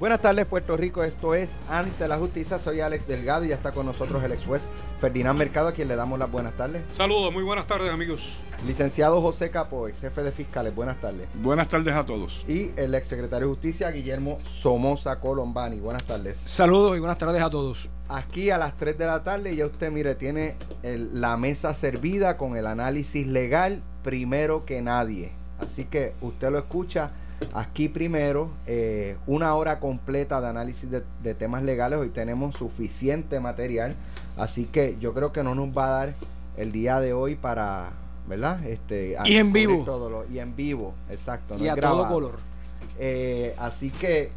Buenas tardes, Puerto Rico. Esto es Ante la Justicia. Soy Alex Delgado y ya está con nosotros el ex juez Ferdinand Mercado, a quien le damos las buenas tardes. Saludos, muy buenas tardes, amigos. Licenciado José Capo, ex jefe de fiscales. Buenas tardes. Buenas tardes a todos. Y el ex secretario de Justicia, Guillermo Somoza Colombani. Buenas tardes. Saludos y buenas tardes a todos. Aquí a las 3 de la tarde, ya usted, mire, tiene el- la mesa servida con el análisis legal primero que nadie. Así que usted lo escucha aquí primero, eh, una hora completa de análisis de, de temas legales. Hoy tenemos suficiente material, así que yo creo que no nos va a dar el día de hoy para, ¿verdad? Este, Y en vivo. todo lo- y en vivo, exacto. no y a todo color. Eh, así que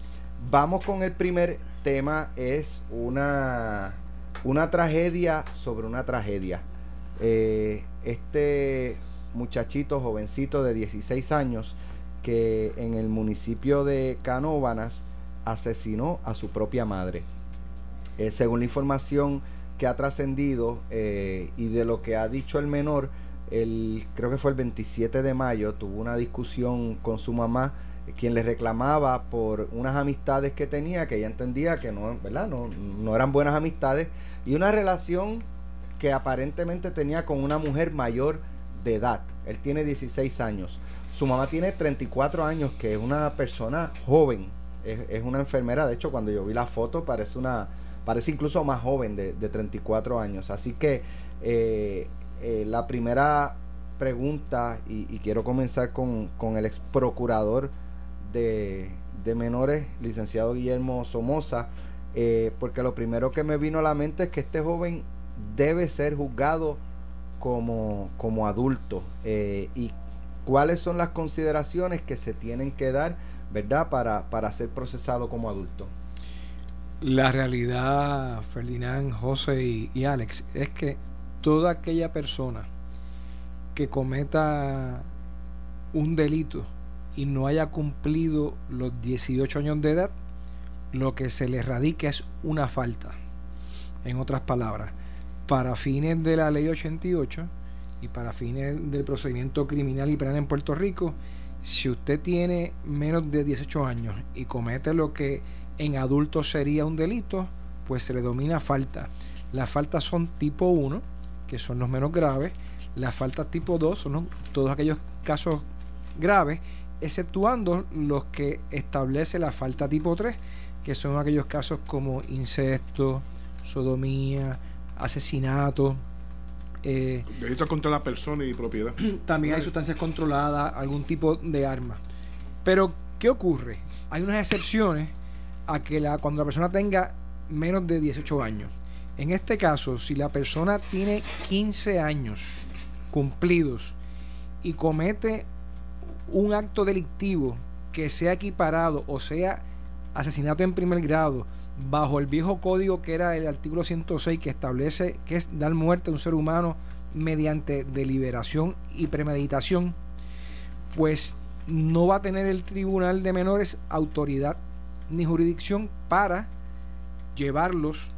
vamos con el primer tema. Es una, una tragedia sobre una tragedia. Eh, este muchachito, jovencito de 16 años, que en el municipio de Canóvanas asesinó a su propia madre. Eh, según la información que ha trascendido eh, y de lo que ha dicho el menor, el, creo que fue el 27 de mayo, tuvo una discusión con su mamá, quien le reclamaba por unas amistades que tenía, que ella entendía que no, ¿verdad? no, no eran buenas amistades, y una relación que aparentemente tenía con una mujer mayor de edad. Él tiene 16 años. Su mamá tiene 34 años, que es una persona joven. Es, una enfermera. De hecho, cuando yo vi la foto, parece una. Parece incluso más joven de, de 34 años. Así que eh, eh, la primera pregunta, y, quiero comenzar con, con el ex procurador de, menores, licenciado Guillermo Somoza, eh, porque lo primero que me vino a la mente es que este joven debe ser juzgado como, como adulto. y cuáles son las consideraciones que se tienen que dar, ¿verdad?, para, para ser procesado como adulto. La realidad, Ferdinand, José y, y Alex, es que toda aquella persona que cometa un delito y no haya cumplido los 18 años de edad, lo que se le radica es una falta. En otras palabras, para fines de la ley 88 y para fines del procedimiento criminal y penal en Puerto Rico, si usted tiene menos de 18 años y comete lo que en adultos sería un delito, pues se le domina falta. Las faltas son tipo 1, que son los menos graves. Las faltas tipo 2 son todos aquellos casos graves, exceptuando los que establece la falta tipo 3, que son aquellos casos como incesto, sodomía, asesinato. Eh, Delitos contra la persona y propiedad. también hay sustancias controladas, algún tipo de arma. Pero, ¿qué ocurre? Hay unas excepciones a que la, cuando la persona tenga menos de 18 años. En este caso, si la persona tiene 15 años cumplidos y comete un acto delictivo que sea equiparado o sea asesinato en primer grado bajo el viejo código que era el artículo 106 que establece que es dar muerte a un ser humano mediante deliberación y premeditación, pues no va a tener el tribunal de menores autoridad ni jurisdicción para llevarlos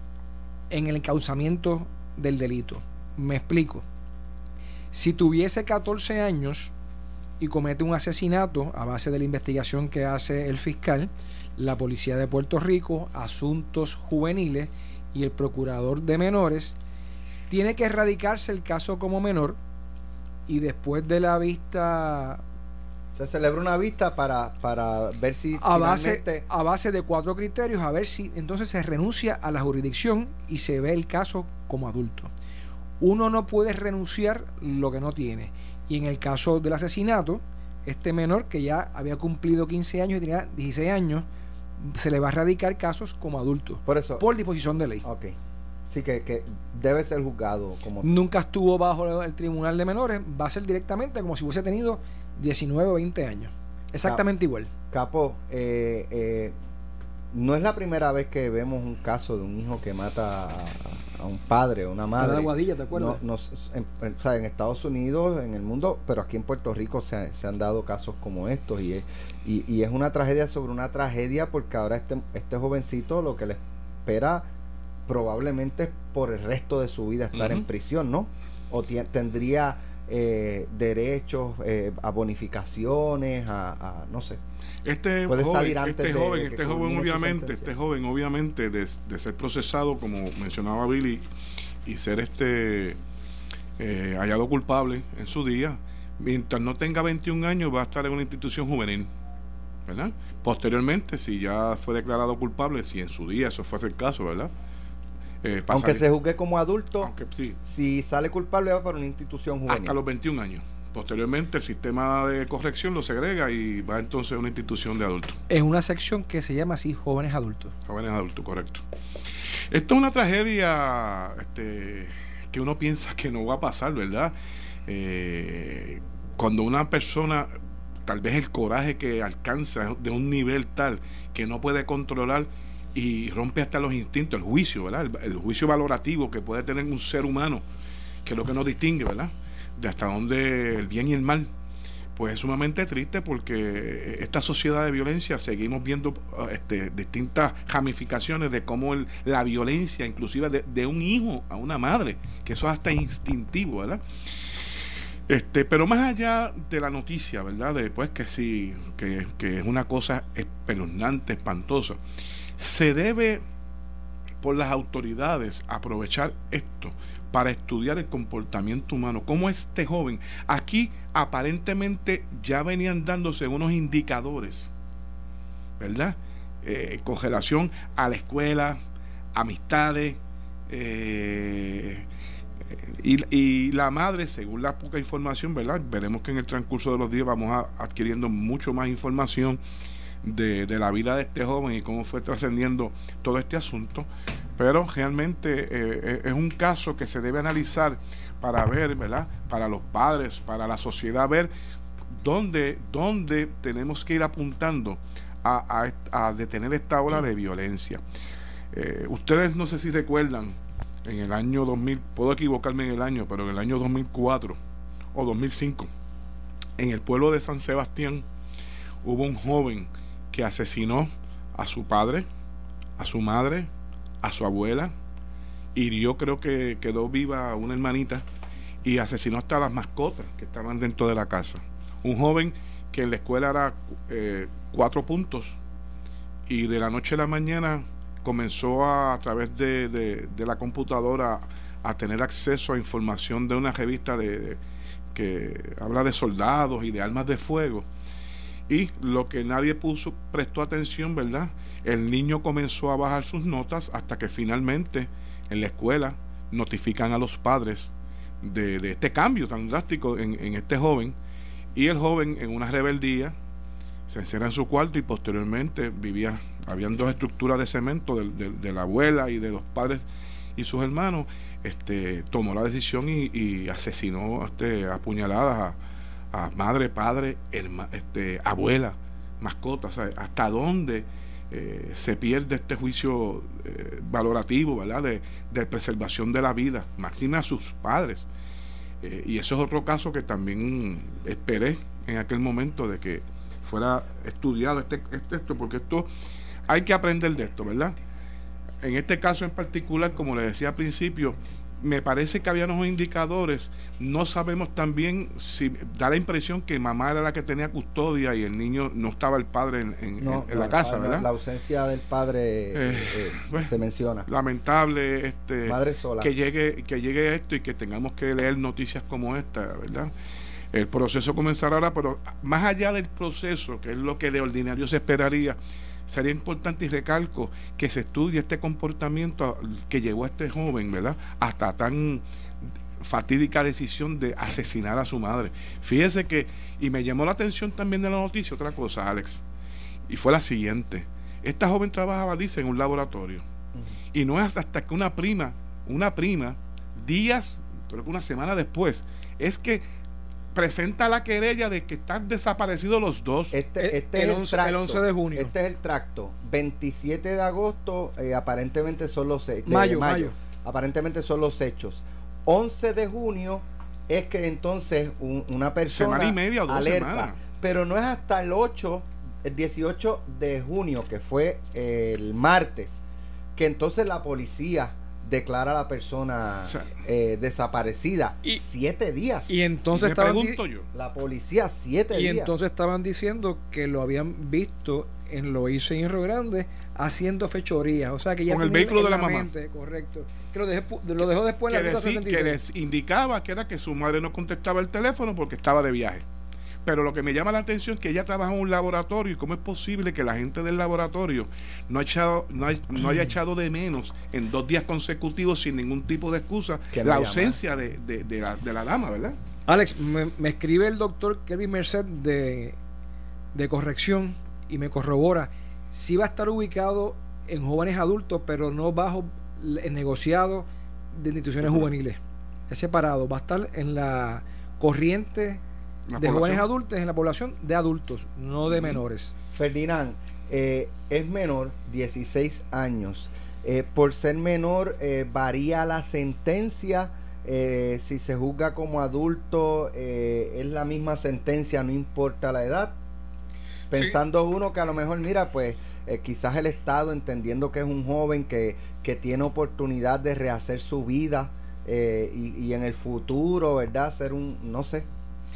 en el encauzamiento del delito. Me explico. Si tuviese 14 años y comete un asesinato a base de la investigación que hace el fiscal, la Policía de Puerto Rico, Asuntos Juveniles y el Procurador de Menores, tiene que erradicarse el caso como menor y después de la vista Se celebra una vista para, para ver si a base, finalmente- a base de cuatro criterios, a ver si entonces se renuncia a la jurisdicción y se ve el caso como adulto. Uno no puede renunciar lo que no tiene. Y en el caso del asesinato, este menor que ya había cumplido 15 años y tenía 16 años, se le va a erradicar casos como adulto Por eso. por disposición de ley. Ok. Sí, que, que debe ser juzgado como Nunca estuvo bajo el tribunal de menores, va a ser directamente como si hubiese tenido 19 o 20 años. Exactamente igual. Capo. eh, eh, no es la primera vez que vemos un caso de un hijo que mata a, a un padre o una madre. Aguadilla, ¿te acuerdas? No, no en, en- o sea, en Estados Unidos, en el mundo, pero aquí en Puerto Rico se, se han dado casos como estos y es, y, y es una tragedia sobre una tragedia porque ahora este, este jovencito lo que le espera probablemente es por el resto de su vida estar en prisión, ¿no? O tendría eh, derechos eh, a bonificaciones, a, a, no sé. Este Puede joven, salir antes este de- joven, de que este joven obviamente, este joven obviamente de, de ser procesado como mencionaba Billy y ser este eh, hallado culpable en su día, mientras no tenga 21 años va a estar en una institución juvenil. ¿verdad? Posteriormente, si ya fue declarado culpable, si en su día eso fuese el caso, ¿verdad? Eh, Aunque se juzgue como adulto, aunque sí, si sale culpable va para una institución juvenil. hasta los 21 años. Posteriormente, el sistema de corrección lo segrega y va entonces a una institución de adultos. En una sección que se llama así jóvenes adultos. Jóvenes adultos, correcto. Esto es una tragedia este, que uno piensa que no va a pasar, ¿verdad? Eh, cuando una persona, tal vez el coraje que alcanza es de un nivel tal que no puede controlar y rompe hasta los instintos, el juicio, ¿verdad? El, juicio valorativo que puede tener un ser humano, que es lo que nos distingue, ¿verdad? De hasta dónde el bien y el mal pues es sumamente triste porque esta sociedad de violencia seguimos viendo uh, este, distintas ramificaciones de cómo la violencia, inclusive de, un hijo a una madre, que eso es hasta instintivo, ¿verdad? Este, pero más allá de la noticia, ¿verdad? De pues que sí, que, que es una cosa espeluznante, espantosa, se debe por las autoridades aprovechar esto para estudiar el comportamiento humano. Como este joven, aquí aparentemente ya venían dándose unos indicadores, ¿verdad? Eh, con relación a la escuela, amistades, eh, y, y la madre, según la poca información, ¿verdad? Veremos que en el transcurso de los días vamos a, adquiriendo mucho más información de, la vida de este joven y cómo fue trascendiendo todo este asunto. Pero realmente eh, es un caso que se debe analizar para ver, ¿verdad? Para los padres, para la sociedad, ver dónde, dónde tenemos que ir apuntando a detener esta ola de violencia. Eh, ustedes no sé si recuerdan, en el año 2000, puedo equivocarme en el año, pero en el año 2004 o 2005, en el pueblo de San Sebastián, hubo un joven que asesinó a su padre, a su madre, a su abuela, hirió, creo que quedó viva una hermanita, y asesinó hasta las mascotas que estaban dentro de la casa. Un joven que en la escuela era eh, cuatro puntos, y de la noche a la mañana comenzó a, a través de, la computadora a tener acceso a información de una revista de- que habla de soldados y de armas de fuego. Y lo que nadie puso, prestó atención, ¿verdad? El niño comenzó a bajar sus notas hasta que finalmente en la escuela notifican a los padres de, de este cambio tan drástico en, en este joven. Y el joven, en una rebeldía, se encierra en su cuarto y posteriormente vivía, habían dos estructuras de cemento de, de- la abuela y de los padres y sus hermanos, este, tomó la decisión y, y asesinó este, a puñaladas a, a madre, padre, herma- este, abuela, mascota, sea, hasta dónde eh, se pierde este juicio eh, valorativo, ¿verdad? De, de preservación de la vida, máxima a sus padres. Eh, y eso es otro caso que también esperé en aquel momento de que fuera estudiado este, este- esto, porque esto hay que aprender de esto, ¿verdad? En este caso en particular, como le decía al principio, me parece que había unos indicadores, no sabemos también si da la impresión que mamá era la que tenía custodia y el niño no estaba el padre en, en- No, en- en la casa, ¿verdad? La ausencia del padre eh, Eh, eh, bueno. se menciona. Lamentable este Madre sola. que llegue que llegue esto y que tengamos que leer noticias como esta, ¿verdad? El proceso comenzará ahora, pero más allá del proceso, que es lo que de ordinario se esperaría, sería importante y recalco que se estudie este comportamiento que llevó a este joven, ¿verdad? Hasta tan fatídica decisión de asesinar a su madre. Fíjese que, y me llamó la atención también de la noticia, otra cosa, Alex, y fue la siguiente. Esta joven trabajaba, dice, en un laboratorio. Y no es hasta que una prima, una prima, días, creo que una semana después, es que presenta la querella de que están desaparecidos los dos. Este, El- este el es el 11 tracto. el 11 de junio. Este es el tracto. 27 de agosto, eh, aparentemente son los hechos. Mayo, mayo. Aparentemente son los hechos. 11 de junio es que entonces un- una persona Semana y media o dos alerta. semanas. Pero no es hasta el 8, el 18 de junio, que fue el martes, que entonces la policía declara a la persona O sea, eh, desaparecida. y- siete días. Y entonces me estaban di- pregunto yo, la policía, siete y días. entonces estaban diciendo que lo habían visto en Loíza y en Río Grande haciendo fechorías. O sea que ya Con el vehículo de la mamá. mente, correcto. Que lo, dejé pu- lo dejó después que, en la deci- que 66. les indicaba que era que su madre no contestaba el teléfono porque estaba de viaje. Pero lo que me llama la atención es que ella trabaja en un laboratorio y cómo es posible que la gente del laboratorio no, ha echado, no, hay- no haya echado de menos en dos días consecutivos sin ningún tipo de excusa la ausencia de, de- de la, de la dama, ¿verdad? Alex, me, me escribe el doctor Kevin Merced de, de corrección y me corrobora si va a estar ubicado en jóvenes adultos, pero no bajo el negociado de instituciones juveniles. Es separado, va a estar en la corriente La de población. jóvenes adultos, en la población de adultos, no de menores. Ferdinand, eh, es menor, 16 años. Eh, por ser menor, eh, varía la sentencia. Eh, si se juzga como adulto, eh, es la misma sentencia, no importa la edad. Pensando uno que a lo mejor, mira, pues quizás el Estado, entendiendo que es un joven que, que tiene oportunidad de rehacer su vida y, y en el futuro, ¿verdad? Ser un, no sé,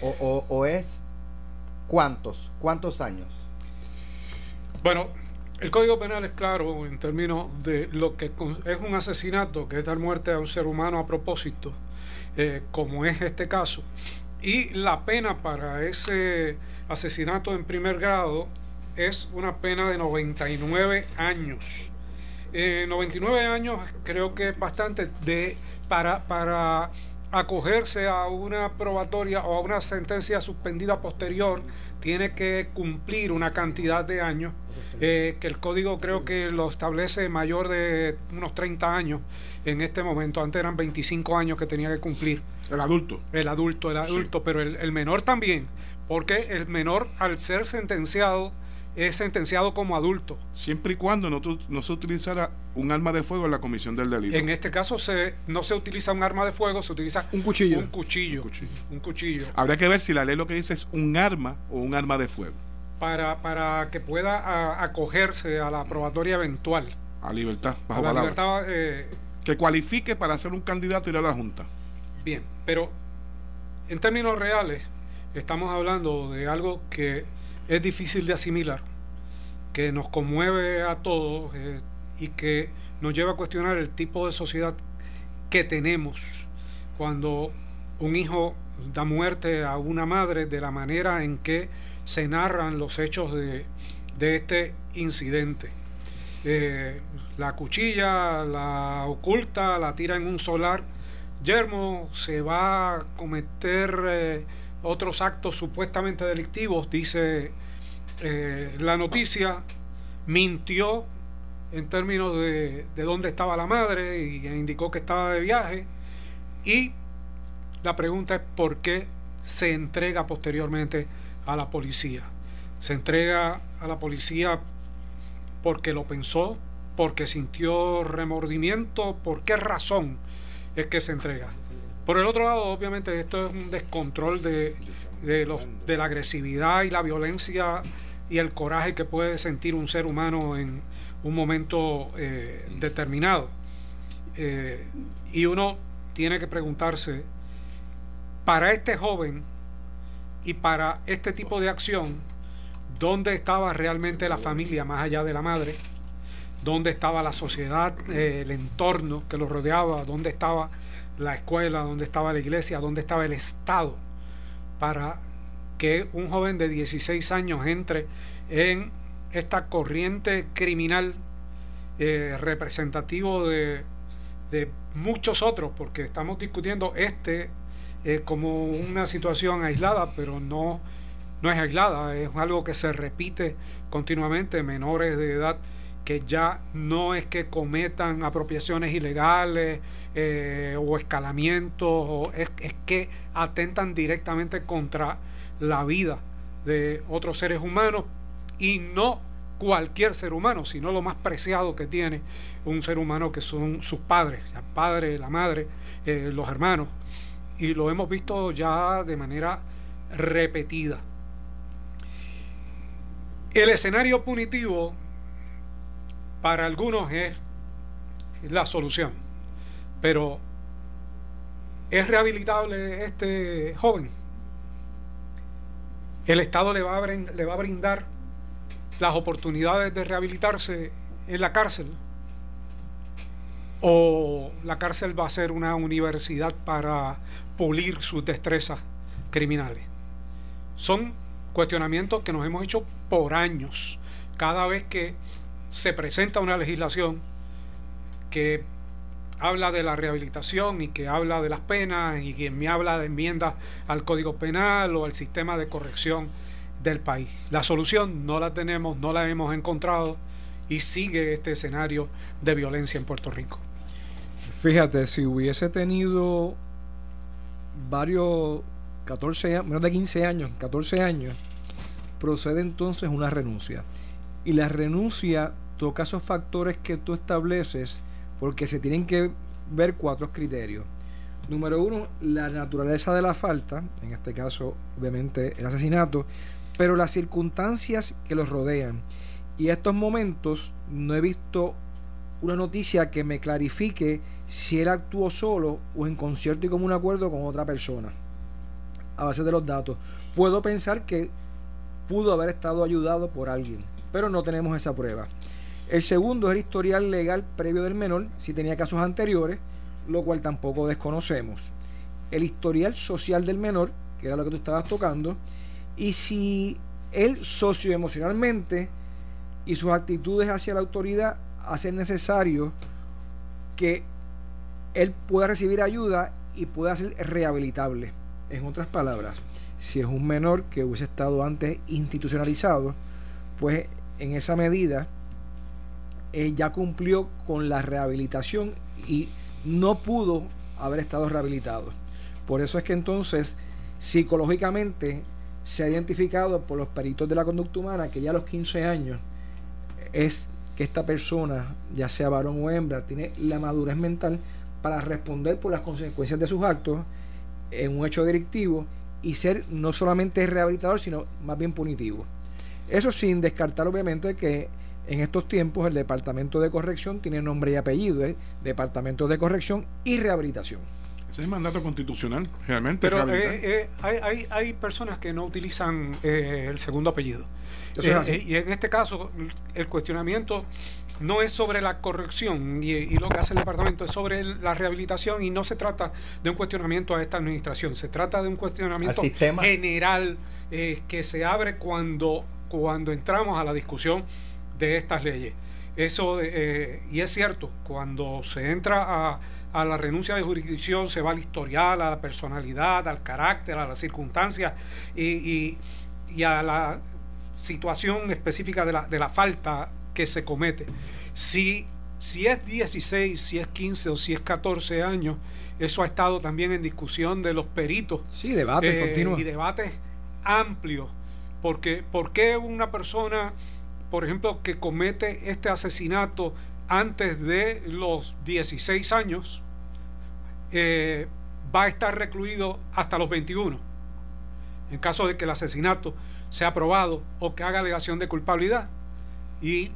o, es cuántos, cuántos años. Bueno, el Código Penal es claro en términos de lo que es un asesinato, que es dar muerte a un ser humano a propósito, eh, como es este caso. Y la pena para ese asesinato en primer grado es una pena de 99 años. Eh, 99 años creo que es bastante de, para, para acogerse a una probatoria o a una sentencia suspendida posterior, tiene que cumplir una cantidad de años, eh, que el código creo que lo establece mayor de unos 30 años en este momento, antes eran 25 años que tenía que cumplir. El adulto. el adulto, el adulto, pero el, el menor también, porque el menor al ser sentenciado es sentenciado como adulto. Siempre y cuando no, se utilizara un arma de fuego en la comisión del delito. En este caso se, no se utiliza un arma de fuego, se utiliza Un cuchillo. un cuchillo. Un cuchillo. Un cuchillo. Habría que ver si la ley lo que dice es un arma o un arma de fuego. Para, para que pueda a- acogerse a la probatoria eventual. A libertad, A bajo la palabra. libertad, eh, Que cualifique para ser un candidato y ir a la Junta. Bien, pero en términos reales estamos hablando de algo que es difícil de asimilar, que nos conmueve a todos eh, y que nos lleva a cuestionar el tipo de sociedad que tenemos cuando un hijo da muerte a una madre de la manera en que se narran los hechos de, de este incidente. Eh, la cuchilla la oculta, la tira en un solar yermo, se va a cometer eh, otros actos supuestamente delictivos, dice eh, la noticia, mintió en términos de, de dónde estaba la madre y indicó que estaba de viaje. Y la pregunta es por qué se entrega posteriormente a la policía. Se entrega a la policía porque lo pensó, porque sintió remordimiento, por qué razón es que se entrega. Por el otro lado, obviamente, esto es un descontrol de, de, los, de la agresividad y la violencia y el coraje que puede sentir un ser humano en un momento eh, determinado. Eh, y uno tiene que preguntarse, para este joven y para este tipo de acción, ¿dónde estaba realmente la familia más allá de la madre? ¿Dónde estaba la sociedad, eh, el entorno que lo rodeaba? ¿Dónde estaba la escuela? ¿Dónde estaba la iglesia? ¿Dónde estaba el Estado? Para que un joven de 16 años entre en esta corriente criminal eh, representativo de, muchos otros, porque estamos discutiendo este eh, como una situación aislada, pero no, no es aislada, es algo que se repite continuamente, menores de edad que ya no es que cometan apropiaciones ilegales eh, o escalamientos, o es, que atentan directamente contra la vida de otros seres humanos y no cualquier ser humano, sino lo más preciado que tiene un ser humano que son sus padres, el padre, la madre, eh, los hermanos. Y lo hemos visto ya de manera repetida. El escenario punitivo para algunos es la solución. Pero, ¿es rehabilitable este joven? ¿El Estado le va a, brindar las oportunidades de rehabilitarse en la cárcel? ¿O la cárcel va a ser una universidad para pulir sus destrezas criminales? Son cuestionamientos que nos hemos hecho por años. Cada vez que se presenta una legislación que habla de la rehabilitación y que habla de las penas y que me habla de enmiendas al Código Penal o al sistema de corrección del país. La solución no la tenemos, no la hemos encontrado y sigue este escenario de violencia en Puerto Rico. Fíjate, si hubiese tenido varios 14 menos de 15 años, 14 años, procede entonces una renuncia. Y la renuncia toca esos factores que tú estableces porque se tienen que ver cuatro criterios. Número uno, la naturaleza de la falta, en este caso obviamente el asesinato, pero las circunstancias que los rodean. Y estos momentos no he visto una noticia que me clarifique si él actuó solo o en concierto y como un acuerdo con otra persona. A base de los datos. Puedo pensar que pudo haber estado ayudado por alguien, pero no tenemos esa prueba. El segundo es el historial legal previo del menor, si tenía casos anteriores, lo cual tampoco desconocemos. El historial social del menor, que era lo que tú estabas tocando, y si él socioemocionalmente y sus actitudes hacia la autoridad hacen necesario que él pueda recibir ayuda y pueda ser rehabilitable. En otras palabras, si es un menor que hubiese estado antes institucionalizado, pues en esa medida eh, ya cumplió con la rehabilitación y no pudo haber estado rehabilitado. Por eso es que entonces psicológicamente se ha identificado por los peritos de la conducta humana que ya a los 15 años es que esta persona, ya sea varón o hembra, tiene la madurez mental para responder por las consecuencias de sus actos en un hecho delictivo y ser no solamente rehabilitador, sino más bien punitivo. Eso sin descartar obviamente que en estos tiempos el Departamento de Corrección tiene nombre y apellido, ¿eh? Departamento de Corrección y Rehabilitación. Ese es el mandato constitucional, realmente. Pero eh, eh, hay, hay, hay, personas que no utilizan eh, el segundo apellido. y en este caso, el cuestionamiento no es sobre la corrección y, y, lo que hace el departamento es sobre la rehabilitación y no se trata de un cuestionamiento a esta administración, se trata de un cuestionamiento general que se abre cuando, cuando entramos a la discusión de estas leyes. Eso, eh, y es cierto, cuando se entra a, a, la renuncia de jurisdicción, se va al historial, a la personalidad, al carácter, a las circunstancias y, y, a la situación específica de la, de la, falta que se comete. Si, si es 16, si es 15 o si es 14 años, eso ha estado también en discusión de los peritos. Sí, debates eh, Y debates amplios. Porque, ¿Por qué una persona por ejemplo, que comete este asesinato antes de los 16 años, eh, va a estar recluido hasta los 21, en caso de que el asesinato sea aprobado o que haga alegación de culpabilidad. Y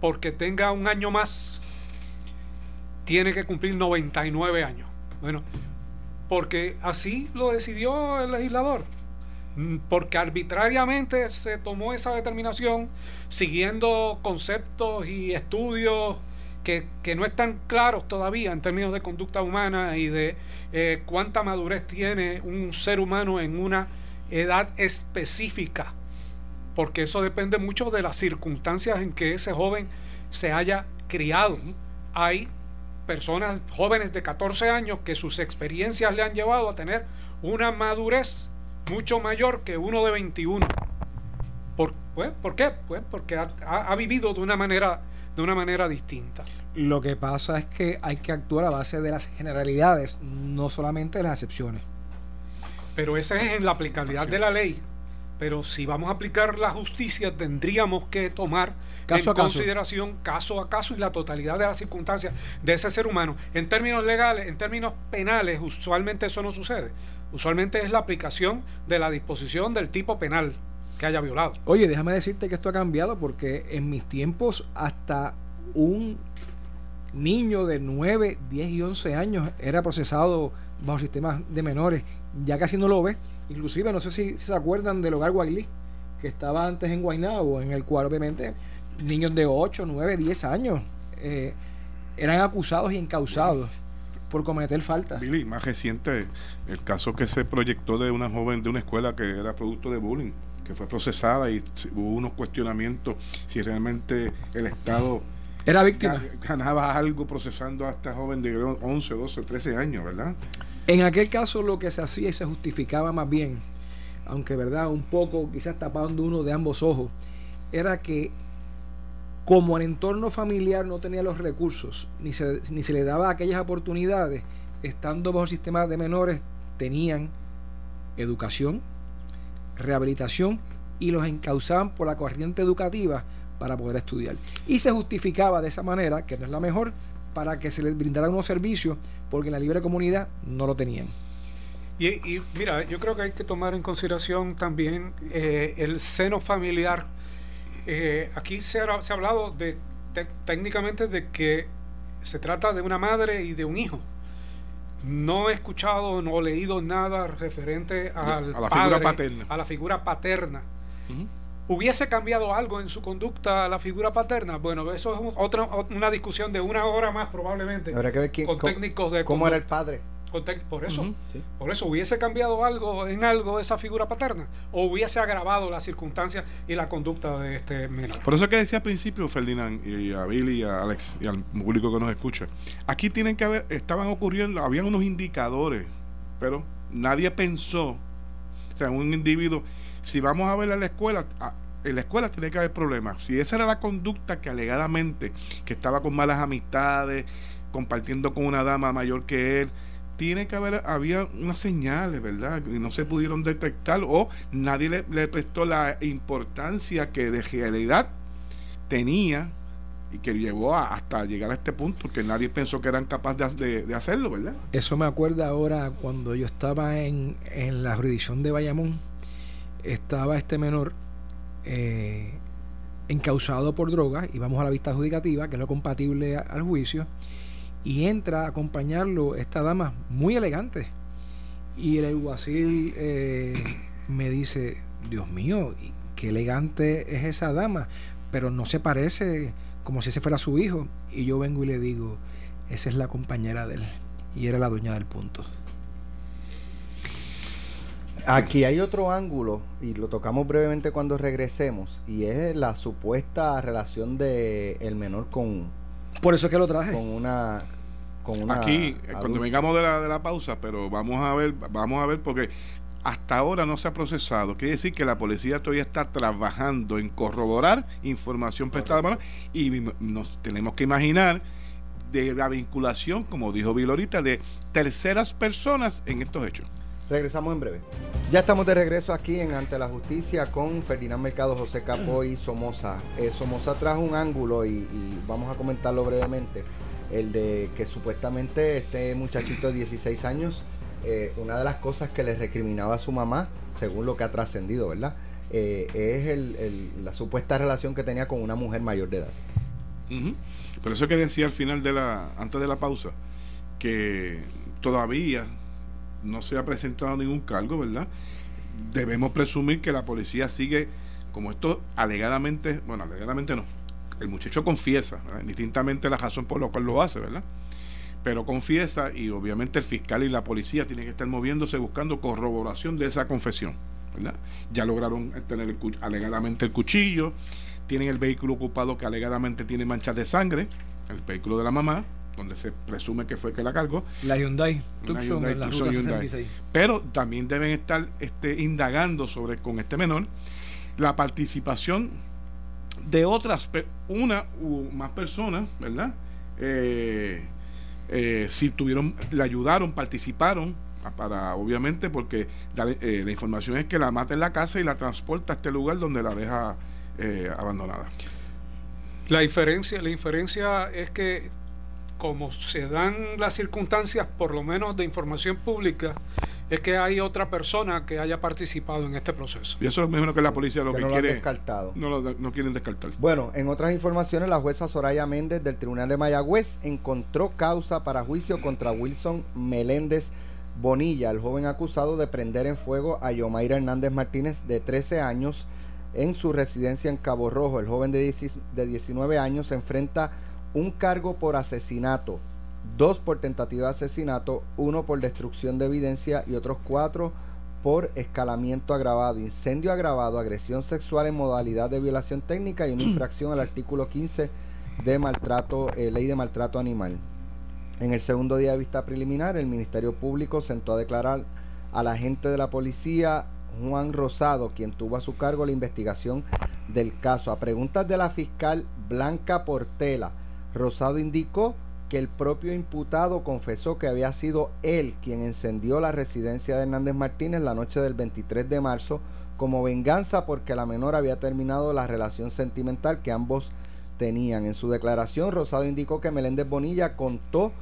porque tenga un año más, tiene que cumplir 99 años. Bueno, porque así lo decidió el legislador. Mm, porque arbitrariamente se tomó esa determinación siguiendo conceptos y estudios que, no están claros todavía en términos de conducta humana y de eh, cuánta madurez tiene un ser humano en una edad específica, porque eso depende mucho de las circunstancias en que ese joven se haya criado. Hay personas jóvenes de 14 años que sus experiencias le han llevado a tener una madurez mucho mayor que uno de 21. ¿Por, pues, ¿por qué? Pues porque ha, vivido de una manera de una manera distinta. Lo que pasa es que hay que actuar a base de las generalidades, no solamente de las excepciones. Pero esa es en la aplicabilidad de la ley. Pero si vamos a aplicar la justicia, tendríamos que tomar en consideración caso a caso y la totalidad de las circunstancias de ese ser humano. En términos legales, en términos penales, usualmente eso no sucede. Usualmente es la aplicación de la disposición del tipo penal que haya violado. Oye, déjame decirte que esto ha cambiado porque en mis tiempos hasta un niño de 9, 10 y 11 años era procesado bajo sistemas de menores. Ya casi no lo ve. Inclusive, no sé si, se acuerdan del hogar Guaylí, que estaba antes en Guaynabo, en el cual obviamente niños de 8, 9, 10 años eh, eran acusados y encausados por cometer faltas. Billy, más reciente, el caso que se proyectó de una joven de una escuela que era producto de bullying, que fue procesada y hubo unos cuestionamientos si realmente el Estado era víctima. Ganaba algo procesando a esta joven de 11, 12, 13 años, ¿verdad? En aquel caso lo que se hacía y se justificaba más bien, aunque verdad, un poco quizás tapando uno de ambos ojos, era que como el entorno familiar no tenía los recursos, ni se, ni se le daba aquellas oportunidades, estando bajo el sistema de menores, tenían educación, rehabilitación y los encauzaban por la corriente educativa para poder estudiar. Y se justificaba de esa manera, que no es la mejor, para que se les brindaran unos servicios, porque en la libre comunidad no lo tenían. Y, mira, yo creo que hay que tomar en consideración también eh, el seno familiar eh, aquí se ha, se ha, hablado de, técnicamente de que se trata de una madre y de un hijo. No he escuchado, no he leído nada referente al a la figura paterna. A la figura paterna. ¿Hubiese cambiado algo en su conducta a la figura paterna? Bueno, eso es otra, una discusión de una hora más probablemente. Habrá que ver quién, con técnicos de cómo era el padre por eso, por eso hubiese cambiado algo en algo esa figura paterna o hubiese agravado las circunstancias y la conducta de este menor. Por eso que decía al principio Ferdinand y a Billy y a Alex y al público que nos escucha, aquí tienen que haber, estaban ocurriendo, habían unos indicadores, pero nadie pensó, o sea, un individuo, si vamos a ver a la escuela, en la escuela tiene que haber problemas. Si esa era la conducta que alegadamente, que estaba con malas amistades, compartiendo con una dama mayor que él, tiene que haber, había unas señales, ¿verdad? Y no se pudieron detectar o nadie le, prestó la importancia que de realidad tenía y que llevó hasta llegar a este punto, que nadie pensó que eran capaces de, hacerlo, ¿verdad? Eso me acuerda ahora cuando yo estaba en, en la jurisdicción de Bayamón, estaba este menor eh, encausado por drogas, y vamos a la vista adjudicativa, que es lo compatible al juicio, y entra a acompañarlo esta dama muy elegante. Y el alguacil eh, me dice, Dios mío, qué elegante es esa dama, pero no se parece como si ese fuera su hijo. Y yo vengo y le digo, esa es la compañera de él. Y era la dueña del punto. Aquí hay otro ángulo, y lo tocamos brevemente cuando regresemos, y es la supuesta relación de el menor con, por eso es que lo traje. Con una. Con una Aquí, eh, cuando vengamos de la, de la pausa, pero vamos a ver, vamos a ver porque hasta ahora no se ha procesado. Quiere decir que la policía todavía está trabajando en corroborar información prestada y nos tenemos que imaginar de la vinculación, como dijo Vilorita, de terceras personas en estos hechos. Regresamos en breve. Ya estamos de regreso aquí en Ante la Justicia con Ferdinand Mercado, José Capó y Somoza. Eh, Somoza trajo un ángulo y, vamos a comentarlo brevemente. El de que supuestamente este muchachito de 16 años, eh, una de las cosas que le recriminaba a su mamá, según lo que ha trascendido, ¿verdad? Eh, es la supuesta relación que tenía con una mujer mayor de edad. Por eso que decía al final de la, antes de la pausa, que todavía no se ha presentado ningún cargo, ¿verdad? Debemos presumir que la policía sigue, como esto alegadamente, bueno, alegadamente no, el muchacho confiesa, distintamente la razón por la cual lo hace, ¿verdad? Pero confiesa y obviamente el fiscal y la policía tienen que estar moviéndose buscando corroboración de esa confesión, ¿verdad? Ya lograron tener alegadamente el cuchillo, tienen el vehículo ocupado que alegadamente tiene manchas de sangre, el vehículo de la mamá, donde se presume que fue que la cargó. La Hyundai, Pero también deben estar este, indagando sobre con este menor la participación de otras, una u más personas, ¿verdad? Eh, eh, si tuvieron, le ayudaron, participaron, para obviamente, porque eh, la información es que la mata en la casa y la transporta a este lugar donde la deja abandonada. La diferencia, la diferencia es que como se dan las circunstancias, por lo menos de información pública, es que hay otra persona que haya participado en este proceso. Y eso es lo mismo que la policía lo que, no lo quiere. han descartado. No, lo, no quieren descartar. Bueno, en otras informaciones, la jueza Soraya Méndez del Tribunal de Mayagüez encontró causa para juicio contra Wilson Meléndez Bonilla, el joven acusado de prender en fuego a Yomaira Hernández Martínez de 13 años en su residencia en Cabo Rojo. El joven de, 10 de 19 años enfrenta un cargo por asesinato, dos por tentativa de asesinato, uno por destrucción de evidencia y otros cuatro por escalamiento agravado, incendio agravado, agresión sexual en modalidad de violación técnica y una infracción al artículo 15 de maltrato, eh, ley de maltrato animal. En el segundo día de vista preliminar, el Ministerio Público sentó a declarar al agente de la policía Juan Rosado, quien tuvo a su cargo la investigación del caso. A preguntas de la fiscal Blanca Portela, Rosado indicó que el propio imputado confesó que había sido él quien encendió la residencia de Hernández Martínez la noche del 23 de marzo como venganza porque la menor había terminado la relación sentimental que ambos tenían. En su declaración, Rosado indicó que Meléndez Bonilla contó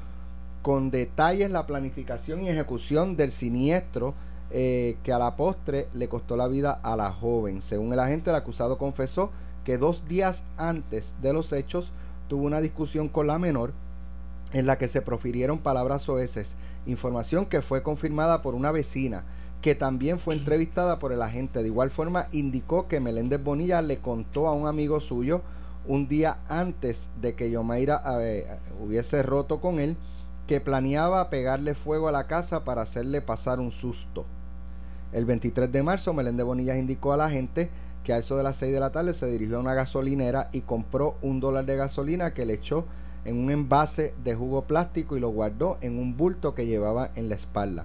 con detalles la planificación y ejecución del siniestro eh, que a la postre le costó la vida a la joven. Según el agente, el acusado confesó que dos días antes de los hechos tuvo una discusión con la menor en la que se profirieron palabras soeces, información que fue confirmada por una vecina que también fue entrevistada por el agente. De igual forma, indicó que Meléndez Bonilla le contó a un amigo suyo un día antes de que Yomaira eh, hubiese roto con él que planeaba pegarle fuego a la casa para hacerle pasar un susto. El 23 de marzo, Meléndez Bonilla indicó a la gente que a eso de las 6 de la tarde se dirigió a una gasolinera y compró un dólar de gasolina que le echó en un envase de jugo plástico y lo guardó en un bulto que llevaba en la espalda.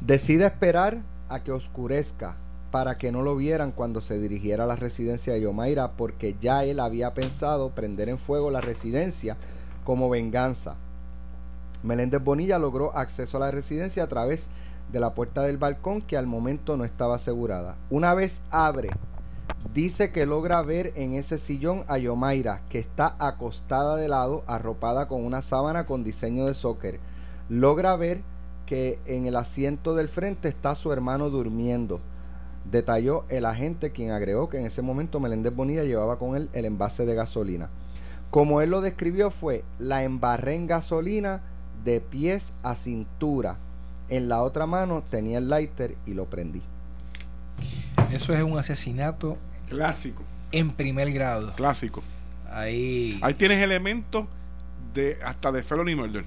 Decide esperar a que oscurezca para que no lo vieran cuando se dirigiera a la residencia de Yomaira porque ya él había pensado prender en fuego la residencia como venganza. Meléndez Bonilla logró acceso a la residencia a través de la puerta del balcón que al momento no estaba asegurada. Una vez abre, dice que logra ver en ese sillón a Yomaira, que está acostada de lado, arropada con una sábana con diseño de soccer. Logra ver que en el asiento del frente está su hermano durmiendo. Detalló el agente quien agregó que en ese momento Meléndez Bonilla llevaba con él el envase de gasolina. Como él lo describió fue, la embarré en gasolina de pies a cintura. En la otra mano tenía el lighter y lo prendí. Eso es un asesinato Clásico, en primer grado. clásico. Ahí. Ahí tienes elementos de hasta de felony murder.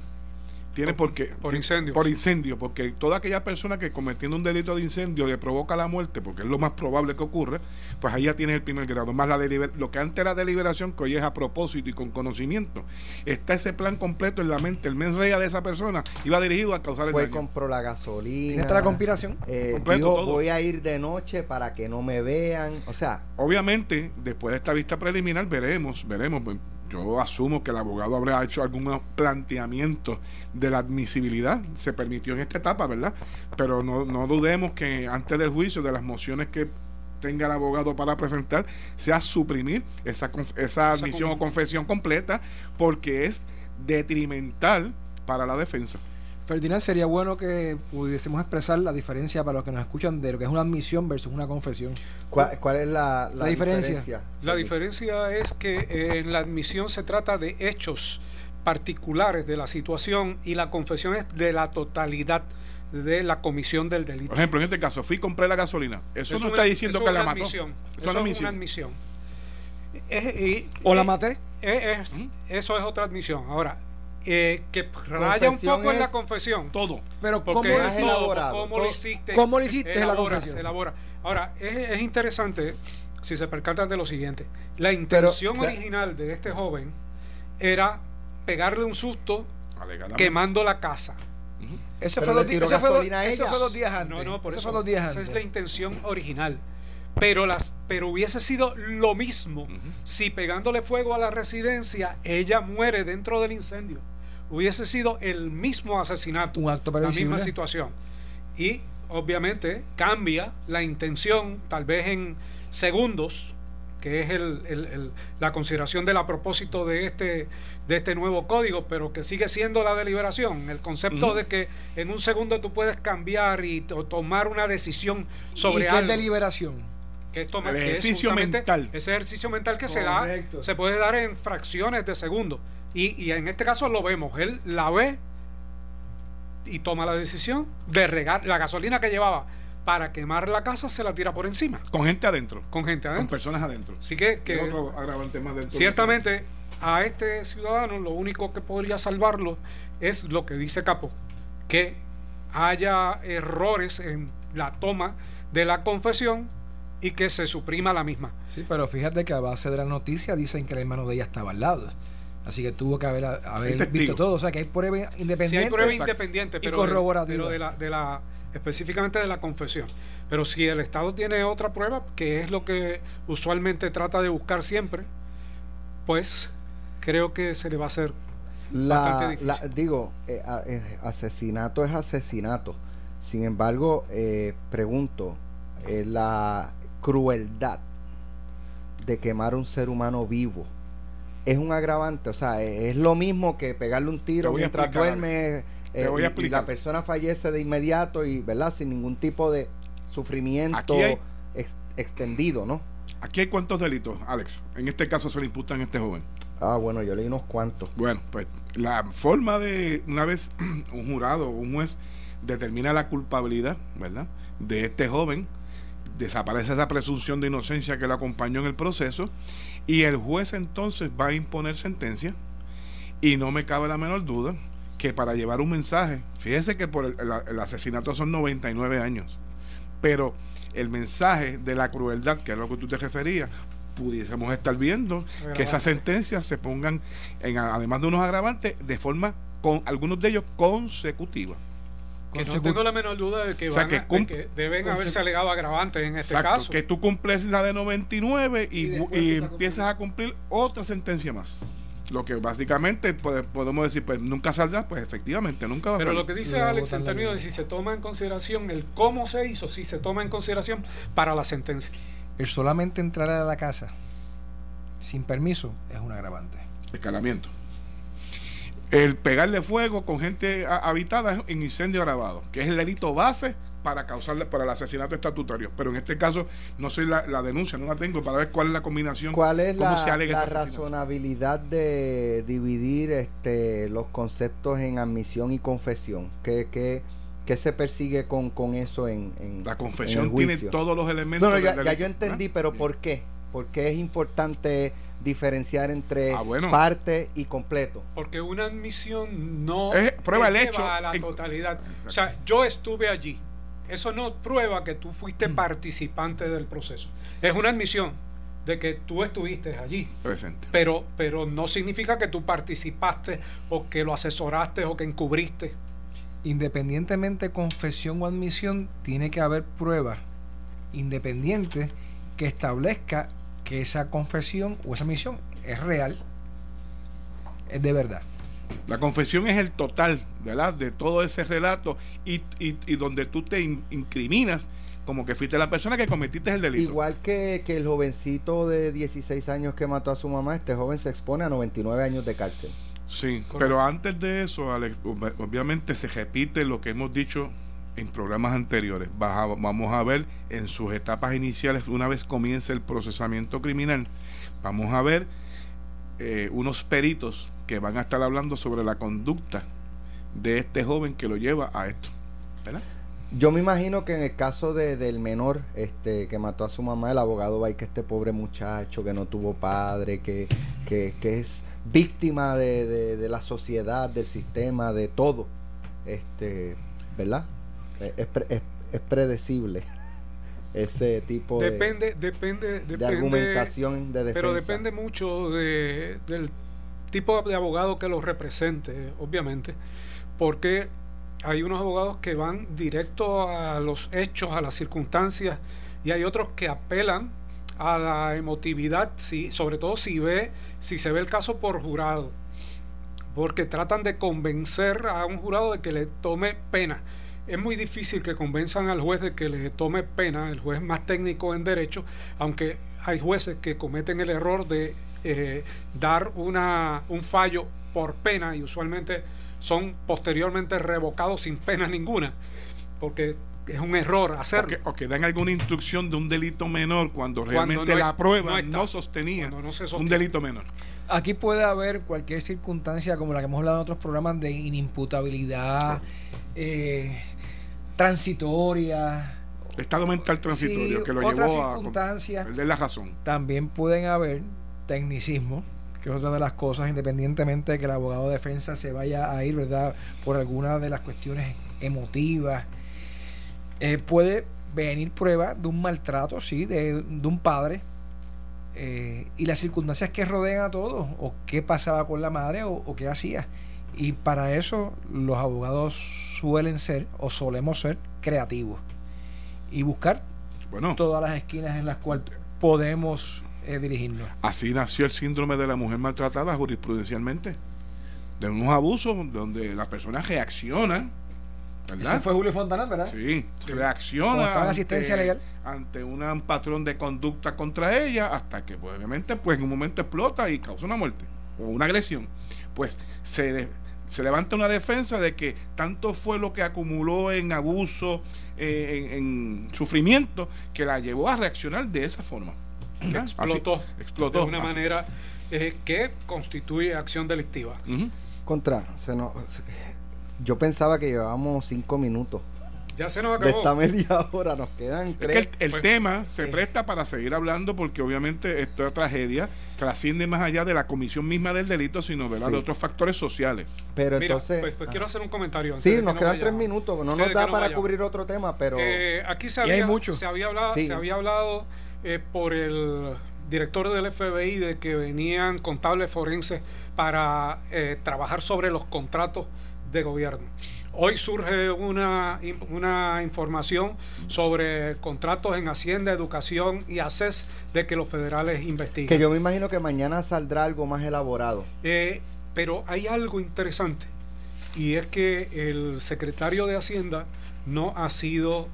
Tiene porque por incendio. Por incendio, porque toda aquella persona que cometiendo un delito de incendio le provoca la muerte, porque es lo más probable que ocurre, pues ahí ya tienes el primer grado. Más la deliber- lo que antes era deliberación, que hoy es a propósito y con conocimiento. Está ese plan completo en la mente. El mens rea de esa persona iba dirigido a causar el daño. compró la gasolina. ¿Tiene esta la conspiración? Eh, Completo dijo, todo. voy a ir de noche para que no me vean. O sea, Obviamente, después de esta vista preliminar, veremos, veremos. Yo asumo que el abogado habrá hecho algunos planteamientos de la admisibilidad. Se permitió en esta etapa, ¿verdad? Pero no, no dudemos que antes del juicio, de las mociones que tenga el abogado para presentar, sea suprimir esa, esa admisión o confesión completa, porque es detrimental para la defensa. Ferdinand, sería bueno que pudiésemos expresar la diferencia para los que nos escuchan de lo que es una admisión versus una confesión. ¿cuál, cuál es la, La diferencia. La diferencia es que eh, en la admisión se trata de hechos particulares de la situación y la confesión es de la totalidad de la comisión del delito. Por ejemplo, en este caso, fui y compré la gasolina. Eso, no es está diciendo eso que es la mató. admisión. Eso Eso es una es admisión. una admisión. Es- y- ¿O la eh, maté? eh, es-. Eso es otra admisión. Ahora, eh, que raya un poco en la es- confesión. Todo. Pero ¿cómo Porque lo es todo. ¿Cómo lo hiciste? ¿Cómo lo hiciste? La Elabora, confesión. se elabora. Ahora, es, es interesante si se percatan de lo siguiente. La intención original de este joven era pegarle un susto Alegadamente. quemando la casa. Eso fue, tiró eso fue eso dos días antes. No, no, por eso, fue dos días esa es la intención original. Pero las, pero hubiese sido lo mismo si pegándole fuego a la residencia ella muere dentro del incendio. Hubiese sido el mismo asesinato, Un acto la misma situación. Y obviamente cambia la intención, tal vez en segundos, que es el, el- el- la consideración del a propósito de este, de este nuevo código, pero que sigue siendo la deliberación. El concepto de que en un segundo tú puedes cambiar y to- tomar una decisión sobre ¿Y qué es algo. deliberación? que es toma- El que es ejercicio mental. Ese ejercicio mental que se da, se puede dar en fracciones de segundo. Y, y en este caso lo vemos. Él la ve y toma la decisión de regar la gasolina que llevaba para quemar la casa, se la tira por encima, Con gente adentro. con gente Con adentro. personas adentro. Así que, Que que otro agravante más dentro. ciertamente a este ciudadano lo único que podría salvarlo es lo que dice Capo, que haya errores en la toma de la confesión y que se suprima la misma. Sí, pero fíjate que a base de la noticia dicen que el hermano de ella estaba al lado. Así que tuvo que haber, visto todo. O sea que hay prueba independiente. Hay prueba Exacto. independiente, Y pero, corroborativa. pero de la, de la específicamente de la confesión. Pero si el Estado tiene otra prueba, que es lo que usualmente trata de buscar siempre, pues creo que se le va a hacer bastante difícil. la- digo, eh, a- eh, asesinato es asesinato. Sin embargo, eh, pregunto, eh, la crueldad de quemar un ser humano vivo es un agravante, o sea, eh, es lo mismo que pegarle un tiro mientras explicar, duerme eh, y- la persona fallece de inmediato y, ¿verdad? Sin ningún tipo de sufrimiento Aquí hay- ex- extendido, ¿no? Aquí hay cuántos delitos, Alex. En este caso se le imputan a este joven. Ah, bueno, yo leí unos cuantos. Bueno, pues la forma de, una vez un jurado o un juez determina la culpabilidad, ¿verdad? De este joven, desaparece esa presunción de inocencia que lo acompañó en el proceso y el juez entonces va a imponer sentencia y no me cabe la menor duda que para llevar un mensaje, fíjese que por el, el- el asesinato son 99 años, pero el mensaje de la crueldad, que es lo que tú te referías, pudiésemos estar viendo que esas sentencias se pongan, en, además de unos agravantes, de forma, con algunos de ellos consecutiva. Que no tengo la menor duda de que, O sea, van que a- de cum- que deben haberse alegado agravantes en este Exacto, caso. que tú cumples la de 99 y, Y y empieza a empiezas a cumplir otra sentencia más. Lo que básicamente pode- podemos decir, pues nunca saldrá, pues efectivamente nunca va a Pero salir. lo que dice Alex de ley. si se toma en consideración el cómo se hizo, si se toma en consideración para la sentencia. El solamente entrar a la casa sin permiso es un agravante. Escalamiento. El pegarle fuego con gente ha- habitada en incendio agravado, que es el delito base para causarle para el asesinato estatutario. Pero en este caso no soy la, la denuncia, no la tengo para ver cuál es la combinación. ¿Cuál es cómo la, se la razonabilidad de dividir este, los conceptos en admisión y confesión? ¿Qué, qué, qué se persigue con, con eso en, en La en confesión el tiene todos los elementos. No, no, ya, del ya yo entendí, ¿verdad? pero. ¿por qué? Porque es importante diferenciar entre Ah, bueno. parte y completo. Porque una admisión no Es- prueba el hecho a la en- totalidad. O sea, yo estuve allí. Eso no prueba que tú fuiste Mm. participante del proceso. Es una admisión de que tú estuviste allí. Presente. Pero, pero no significa que tú participaste o que lo asesoraste o que encubriste. Independientemente confesión o admisión, tiene que haber pruebas independientes que establezca que esa confesión o esa admisión es real, es de verdad. La confesión es el total, ¿verdad? De todo ese relato y, y- y donde tú te in- incriminas como que fuiste la persona que cometiste el delito. Igual que, que el jovencito de 16 años que mató a su mamá, este joven se expone a 99 años de cárcel. Sí, Correcto. pero antes de eso, Alex, ob- obviamente se repite lo que hemos dicho en programas anteriores. Vamos a ver en sus etapas iniciales, una vez comience el procesamiento criminal, vamos a ver eh, unos peritos que van a estar hablando sobre la conducta de este joven que lo lleva a esto. Yo me imagino que en el caso de, del menor este, que mató a su mamá, el abogado va a ir que este pobre muchacho que no tuvo padre, que, que, que es víctima de, de- de la sociedad, del sistema, de todo. Este, ¿Verdad? Eh, Es, pre- es- es predecible ese tipo de, Depende, depende, de argumentación de defensa. Pero depende mucho de, del tipo de abogado que los represente, obviamente, porque hay unos abogados que van directo a los hechos, a las circunstancias, y hay otros que apelan a la emotividad, si, sobre todo si ve, si se ve el caso por jurado, porque tratan de convencer a un jurado de que le tome pena. Es muy difícil que convenzan al juez de que le tome pena, el juez más técnico en derecho, aunque hay jueces que cometen el error de eh, dar una, un fallo por pena y usualmente son posteriormente revocados sin pena ninguna, porque es un error hacerlo. O que, dan alguna instrucción de un delito menor cuando, realmente la prueba no, sostenía un delito menor. Aquí puede haber cualquier circunstancia como la que hemos hablado en otros programas de inimputabilidad eh, transitoria. Estado mental transitorio que lo llevó a de la razón. También pueden haber tecnicismos que es otra de las cosas, independientemente de que el abogado de defensa se vaya a ir, ¿verdad?, por alguna de las cuestiones emotivas. Eh, puede venir prueba de un maltrato, sí, de, un padre, eh, y las circunstancias que rodean a todos, o qué pasaba con la madre, o, qué hacía. Y para eso los abogados suelen ser, o solemos ser, creativos. Y buscar bueno, todas las esquinas en las cuales podemos eh, Así nació el síndrome de la mujer maltratada jurisprudencialmente. De unos abusos donde la persona reacciona. ¿verdad? Ese fue Julio Fontana, ¿verdad? Sí, reacciona ante, asistencia legal. ante un patrón de conducta contra ella hasta que pues, obviamente pues en un momento explota y causa una muerte o una agresión. Pues se, se levanta una defensa de que tanto fue lo que acumuló en abuso, eh, en, sufrimiento, que la llevó a reaccionar de esa forma explotó, explotó de una manera eh, que constituye acción delictiva. Contra, se yo pensaba que llevábamos cinco minutos. Ya se nos acabó. De esta media hora nos quedan tres. el, pues, tema se presta para seguir hablando porque obviamente esta tragedia trasciende más allá de la comisión misma del delito, sino de otros factores sociales. Pero entonces. Pues, pues quiero hacer un comentario. Sí, nos quedan tres minutos. No nos da para cubrir otro tema, pero. Eh, aquí se había, se había hablado, se había hablado eh, por el director del FBI de que venían contables forenses para eh, trabajar sobre los contratos de gobierno. Hoy surge una, una información sobre contratos en Hacienda, Educación y ACES de que los federales investigan. Que yo me imagino que mañana saldrá algo más elaborado. Eh, pero hay algo interesante y es que el secretario de Hacienda no ha sido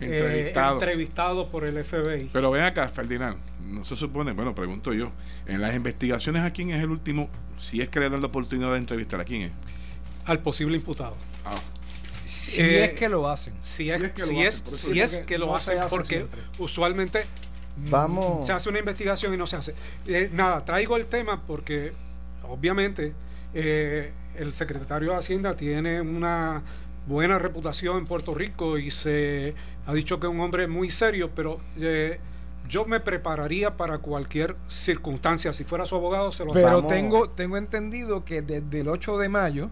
entrevistado. entrevistado por el FBI. Pero ven acá, Ferdinand, no se supone, bueno, pregunto yo, en las investigaciones a quién es el último, si es que le dan la oportunidad de entrevistar, ¿a quién es? Al posible imputado. Ah. Si es que lo hacen. Si es, si es, que lo hacen, porque usualmente Vamos. se hace una investigación y no se hace. Eh, nada, traigo el tema porque obviamente eh, el secretario de Hacienda tiene una buena reputación en Puerto Rico y se ha dicho que es un hombre muy serio, pero eh, yo me prepararía para cualquier circunstancia. Si fuera su abogado, se lo Pero tengo, tengo entendido que desde el 8 de mayo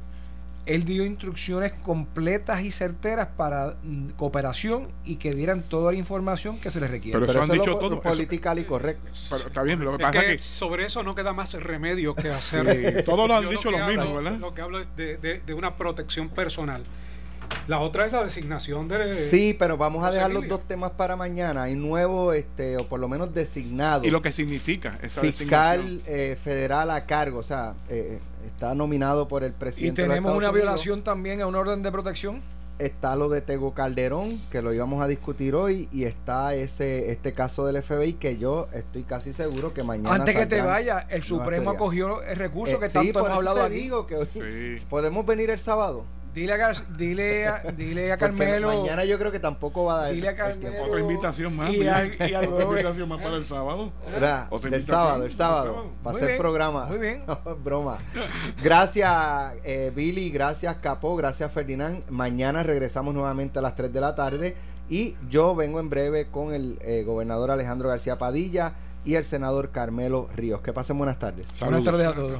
él dio instrucciones completas y certeras para mm, cooperación y que dieran toda la información que se les requiere. Pero, eso han dicho todo. Político y correcto. está bien, lo que pasa es que, sobre eso no queda más remedio que hacer. todos lo han dicho lo, mismo, ¿verdad? Lo que hablo es de, de una protección personal. La otra es la designación de. Sí, pero vamos a dejar los dos temas para mañana. Hay nuevo, este, o por lo menos designado. ¿Y lo que significa esa Fiscal eh, federal a cargo, o sea, eh, está nominado por el presidente. ¿Y tenemos una violación también a un orden de protección? Está lo de Tego Calderón, que lo íbamos a discutir hoy, y está ese este caso del FBI que yo estoy casi seguro que mañana. Antes que te vaya, el Supremo acogió el recurso que tanto hemos hablado aquí. Digo que podemos venir el sábado. Dile a, dile a, dile a Carmelo. mañana yo creo que tampoco va a dar. Dile a Carmelo. Otra invitación más. Y, otra invitación más para el sábado. el sábado, el sábado. Para hacer programa. Muy bien. Broma. Gracias, eh, Billy. Gracias, Capo. Gracias, Ferdinand. Mañana regresamos nuevamente a las 3 de la tarde. Y yo vengo en breve con el eh, gobernador Alejandro García Padilla y el senador Carmelo Ríos. Que pasen buenas tardes. Buenas tardes a todos.